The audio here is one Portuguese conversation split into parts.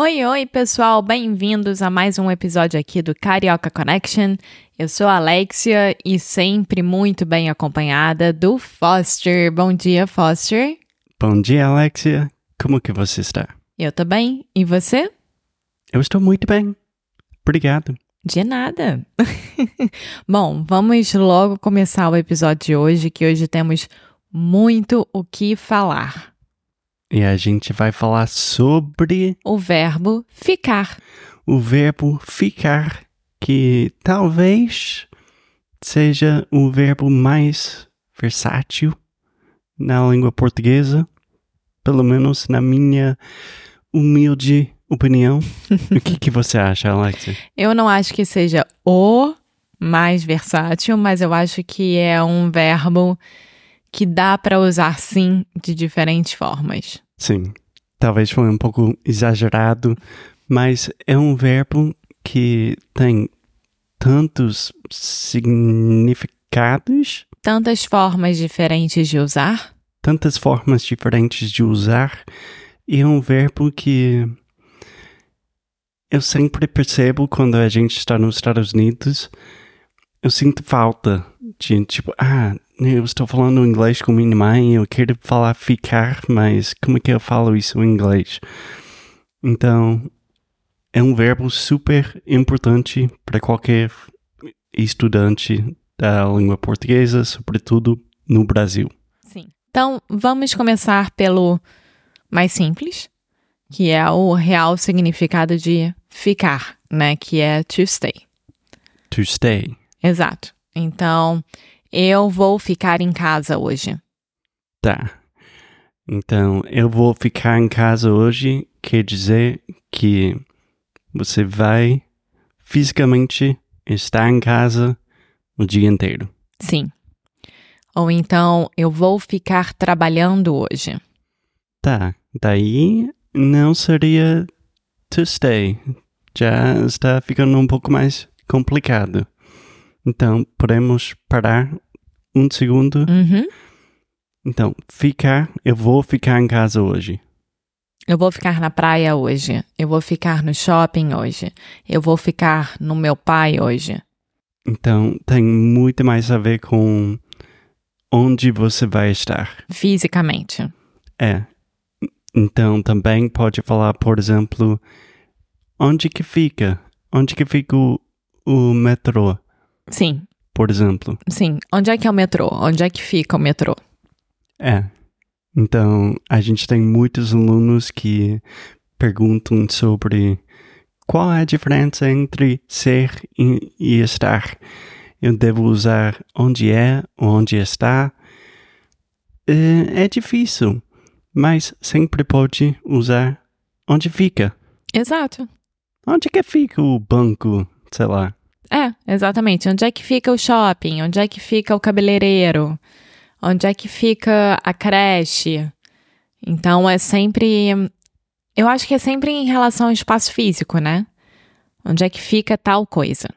Oi, oi, pessoal, bem-vindos a mais um episódio aqui do Carioca Connection. Eu sou a Alexia e sempre muito bem acompanhada do Foster. Bom dia, Foster. Bom dia, Alexia. Como que você está? Eu tô bem. E você? Eu estou muito bem. Obrigado. De nada. Bom, vamos logo começar o episódio de hoje, que hoje temos muito o que falar. E a gente vai falar sobre O verbo ficar. o verbo ficar, que talvez seja o verbo mais versátil na língua portuguesa, pelo menos na minha humilde opinião. o que, que você acha, Alexia? Eu não acho que seja o mais versátil, mas eu acho que é um verbo que dá para usar sim de diferentes formas. Sim, talvez foi um pouco exagerado, mas é um verbo que tem tantos significados, Tantas formas diferentes de usar. tantas formas diferentes de usar, e é um verbo que eu sempre percebo quando a gente está nos Estados Unidos, eu sinto falta de tipo, ah, eu estou falando inglês com minha mãe, eu quero falar ficar, mas como é que eu falo isso em inglês? Então, é um verbo super importante para qualquer estudante da língua portuguesa, sobretudo no Brasil. Sim. Então, vamos começar pelo mais simples, que é o real significado de ficar, né? Que é to stay. To stay. Exato. Então, eu vou ficar em casa hoje. Tá. Então, eu vou ficar em casa hoje, quer dizer que você vai fisicamente estar em casa o dia inteiro. Sim. Ou então, eu vou ficar trabalhando hoje. Tá. Daí não seria to stay. Já está ficando um pouco mais complicado. Então, podemos parar um segundo. Uhum. Então, ficar, eu vou ficar em casa hoje. Eu vou ficar na praia hoje. Eu vou ficar no shopping hoje. Eu vou ficar no meu pai hoje. Então, tem muito mais a ver com onde você vai estar. Fisicamente. É. Então, também pode falar, por exemplo, onde que fica? Onde que fica o, o metrô, Sim, por exemplo? sim. Onde é que é o metrô? Onde é que fica o metrô? É. Então, a gente tem muitos alunos que perguntam sobre qual é a diferença entre ser e, e estar. Eu devo usar onde é ou onde está? É, é difícil, mas sempre pode usar onde fica. Exato. Onde que fica o banco, sei lá. É, exatamente. Onde é que fica o shopping? Onde é que fica o cabeleireiro? Onde é que fica a creche? Então é sempre. Eu acho que é sempre em relação ao espaço físico, né? Onde é que fica tal coisa?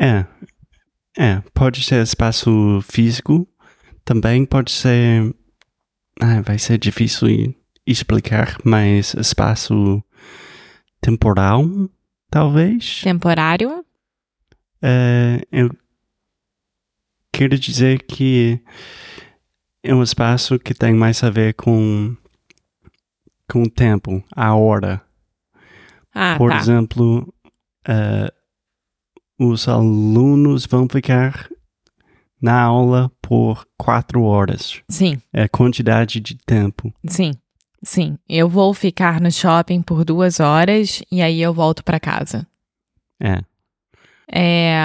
É, é, pode ser espaço físico, também pode ser. Ah, vai ser difícil explicar, mas espaço temporal, talvez. Temporário? É, eu quero dizer que é um espaço que tem mais a ver com, com o tempo, a hora. Ah, Por tá. exemplo, eh, os alunos vão ficar na aula por quatro horas. Sim, É quantidade de tempo. sim, sim. Eu vou ficar no shopping por duas horas e aí eu volto pra casa. É. É,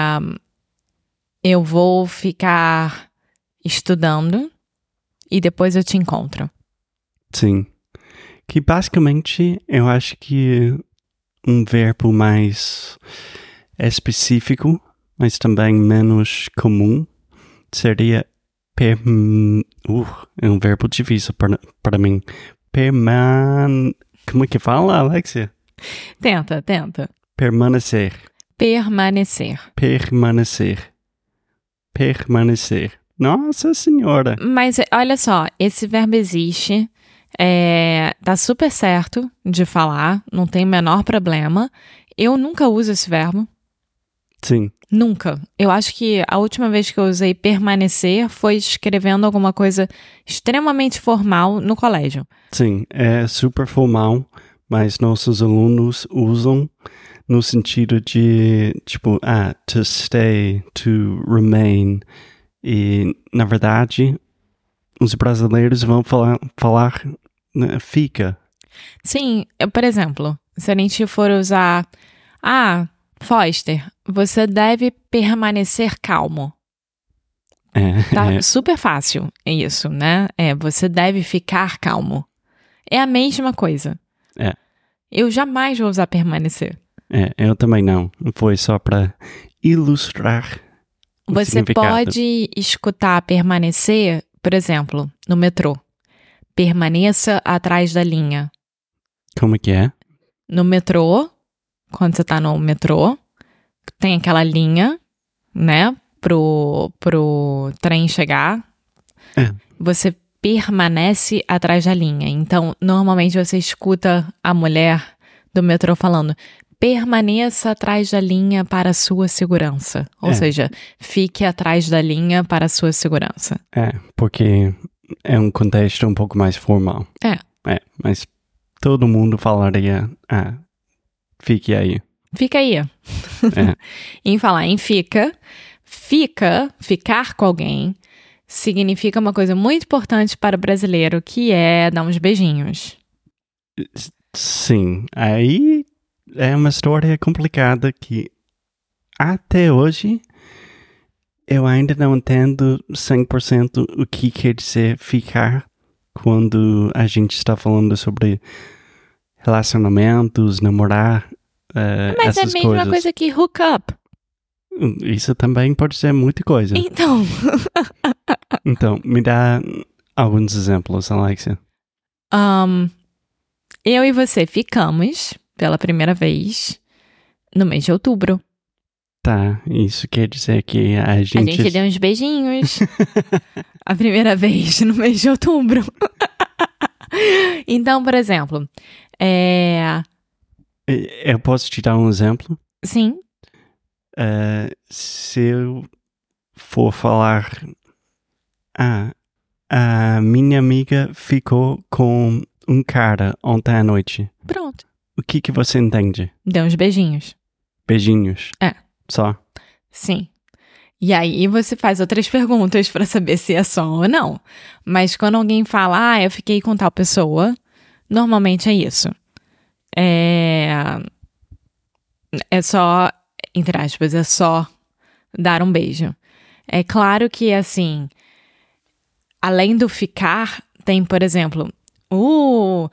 eu vou ficar estudando e depois eu te encontro. Sim. Que basicamente eu acho que um verbo mais específico, mas também menos comum, seria per... Uh, é um verbo difícil para, para mim. Perman... Como é que fala, Alexia? Tenta, tenta. Permanecer. Permanecer. Permanecer. Permanecer. Nossa Senhora. Mas olha só, esse verbo existe, é, tá super certo de falar, não tem o menor problema. Eu nunca uso esse verbo, Sim. nunca. Eu acho que a última vez que eu usei permanecer foi escrevendo alguma coisa extremamente formal no colégio. Sim, é super formal, mas nossos alunos usam no sentido de, tipo, ah, to stay, to remain. E, na verdade, os brasileiros vão falar, falar né, fica. Sim, por exemplo, se a gente for usar. Ah, Foster, você deve permanecer calmo. É, Tá é, super fácil é isso, né? É, você deve ficar calmo. É a mesma coisa. Eu jamais vou usar permanecer. é, eu também não. Foi só para ilustrar Você pode escutar permanecer, por exemplo, no metrô. Permaneça atrás da linha. Como que é? No metrô, quando você tá no metrô, tem aquela linha, né? Pro, pro trem chegar. É. Você permanece atrás da linha. Então, normalmente você escuta a mulher do metrô falando: permaneça atrás da linha para a sua segurança. Ou É. seja, fique atrás da linha para a sua segurança. É, porque é um contexto um pouco mais formal. É. É, mas todo mundo falaria, ah, fique aí. Fica aí. É. em falar em fica, fica, ficar com alguém, significa uma coisa muito importante para o brasileiro, que é dar uns beijinhos. Sim, aí é uma história complicada que até hoje eu ainda não entendo 100% o que quer dizer ficar quando a gente está falando sobre relacionamentos, namorar, eh, Mas é a essas mesma coisas. coisa que hook up. Isso também pode ser muita coisa. Então, Então, me dá alguns exemplos, Alexia. um, eu e você ficamos pela primeira vez no mês de outubro. Tá, isso quer dizer que a gente... A gente deu uns beijinhos. a primeira vez no mês de outubro. então, por exemplo, é. Eu posso te dar um exemplo? Sim, Eh, se eu for falar... Ah, a minha amiga ficou com um cara ontem à noite. pronto. O que que você entende? Deu uns beijinhos. Beijinhos? É. Só? Sim. E aí você faz outras perguntas pra saber se é só ou não. Mas quando alguém fala, ah, eu fiquei com tal pessoa, normalmente é isso. É. É só, entre aspas, é só dar um beijo. É claro que, assim, além do ficar, tem, por exemplo, uh,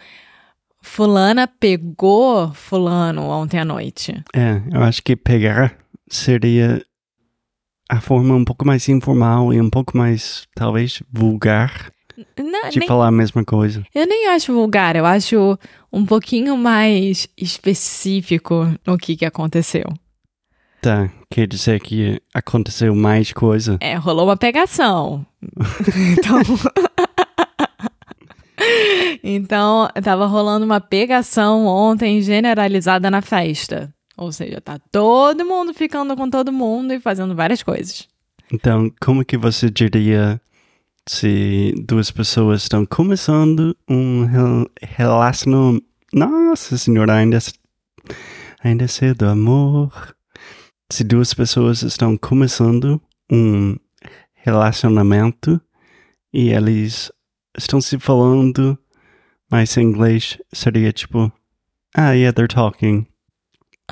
Fulana pegou Fulano ontem à noite. É, eu acho que pegar seria a forma um pouco mais informal e um pouco mais, talvez, vulgar Não, de nem- falar a mesma coisa. Eu nem acho vulgar, eu acho um pouquinho mais específico no que, que aconteceu. Tá, quer dizer que aconteceu mais coisa. É, rolou uma pegação. Então. então, tava rolando uma pegação ontem generalizada na festa. Ou seja, tá todo mundo ficando com todo mundo e fazendo várias coisas. Então, como que você diria se duas pessoas estão começando um rel- relacionamento... Nossa senhora, ainda, c- ainda é cedo, amor. Se duas pessoas estão começando um relacionamento e eles estão se falando, mas em inglês seria tipo, ah, yeah, they're talking.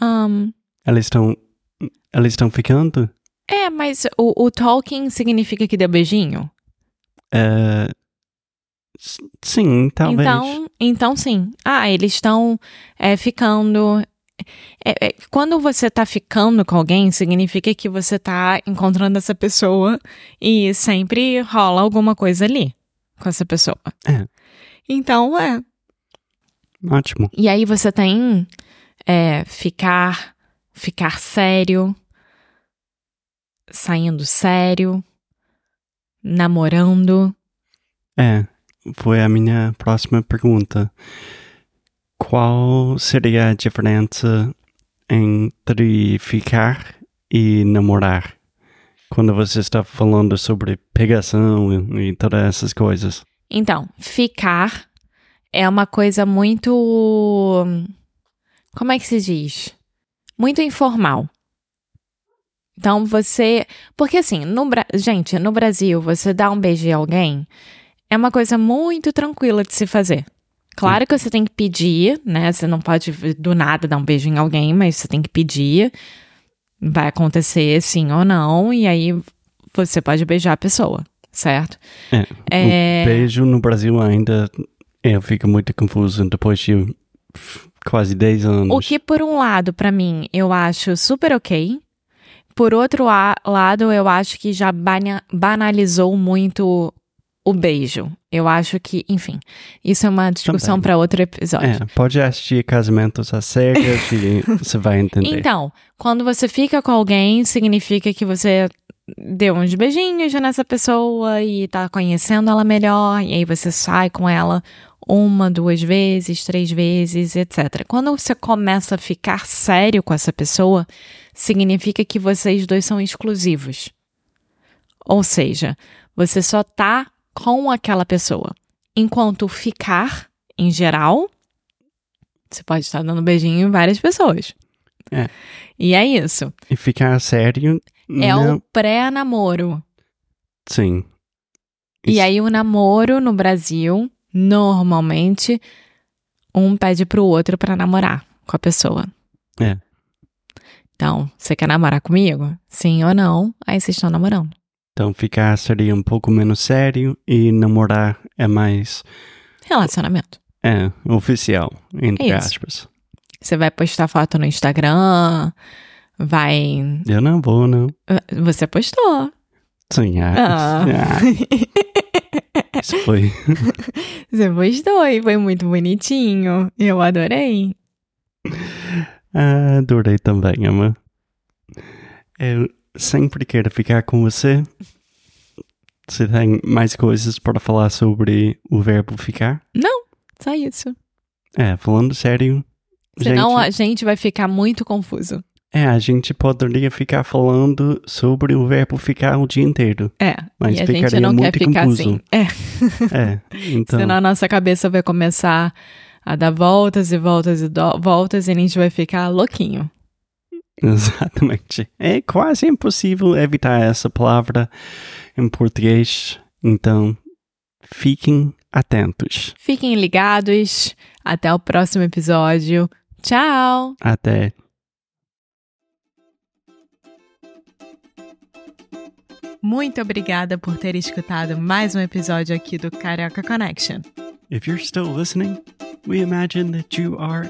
Um, Eles estão, eles estão ficando? é, mas o, o talking significa que deu beijinho? É, sim, talvez. Então, então sim. Ah, eles estão é, ficando. É, é, quando você tá ficando com alguém, significa que você tá encontrando essa pessoa e sempre rola alguma coisa ali com essa pessoa. É. Então, é. Ótimo. E aí você tem é, ficar, ficar sério, saindo sério, namorando. É, foi a minha próxima pergunta. Qual seria a diferença entre ficar e namorar? Quando você está falando sobre pegação e, todas essas coisas. Então, ficar é uma coisa muito. Como é que se diz? Muito informal. Então você. Porque assim, no Bra... gente, no Brasil, você dá um beijo em alguém é uma coisa muito tranquila de se fazer. Claro que você tem que pedir, né? Você não pode do nada dar um beijo em alguém, mas você tem que pedir. Vai acontecer sim ou não, e aí você pode beijar a pessoa, certo? É, É... O beijo no Brasil ainda eu fico muito confuso depois de quase 10 anos. O que, por um lado, pra mim, eu acho super ok. Por outro lado, eu acho que já bana- banalizou muito o beijo. Eu acho que, enfim, isso é uma discussão pra outro episódio. É, pode assistir Casamentos às Cegas e você vai entender. Então, quando você fica com alguém, significa que você deu uns beijinhos já nessa pessoa e tá conhecendo ela melhor, e aí você sai com ela uma, duas vezes, três vezes, etc. Quando você começa a ficar sério com essa pessoa, significa que vocês dois são exclusivos. Ou seja, você só tá com aquela pessoa. Enquanto ficar, em geral, você pode estar dando beijinho em várias pessoas. É. E é isso. E ficar sério. É não, o pré-namoro. Sim. E Isso- aí o namoro no Brasil, normalmente, um pede pro outro pra namorar com a pessoa. É. Então, você quer namorar comigo? Sim ou não? Aí vocês estão namorando. Então ficar seria um pouco menos sério e namorar é mais Relacionamento. é, oficial, entre É aspas. Você vai postar foto no Instagram, vai. Eu não vou, não. Você postou. Sim, ah, Ah. ah, isso foi. Você postou e foi muito bonitinho. Eu adorei. Ah, adorei também, Ama. Eu sempre quero ficar com você. Você tem mais coisas para falar sobre o verbo ficar? Só isso. É, falando sério. Senão gente, a gente vai ficar muito confuso. É, a gente poderia ficar falando sobre o verbo ficar o dia inteiro. É. Mas e a gente não quer ficar confuso. assim. É. É, então. Senão a nossa cabeça vai começar a dar voltas e voltas e voltas e a gente vai ficar louquinho. Exatamente. É quase impossível evitar essa palavra em português. Então, fiquem atentos. Fiquem ligados. Até o próximo episódio. Tchau! Até. Muito obrigada por ter escutado mais um episódio aqui do Carioca Connection. If you're still listening, we imagine that you are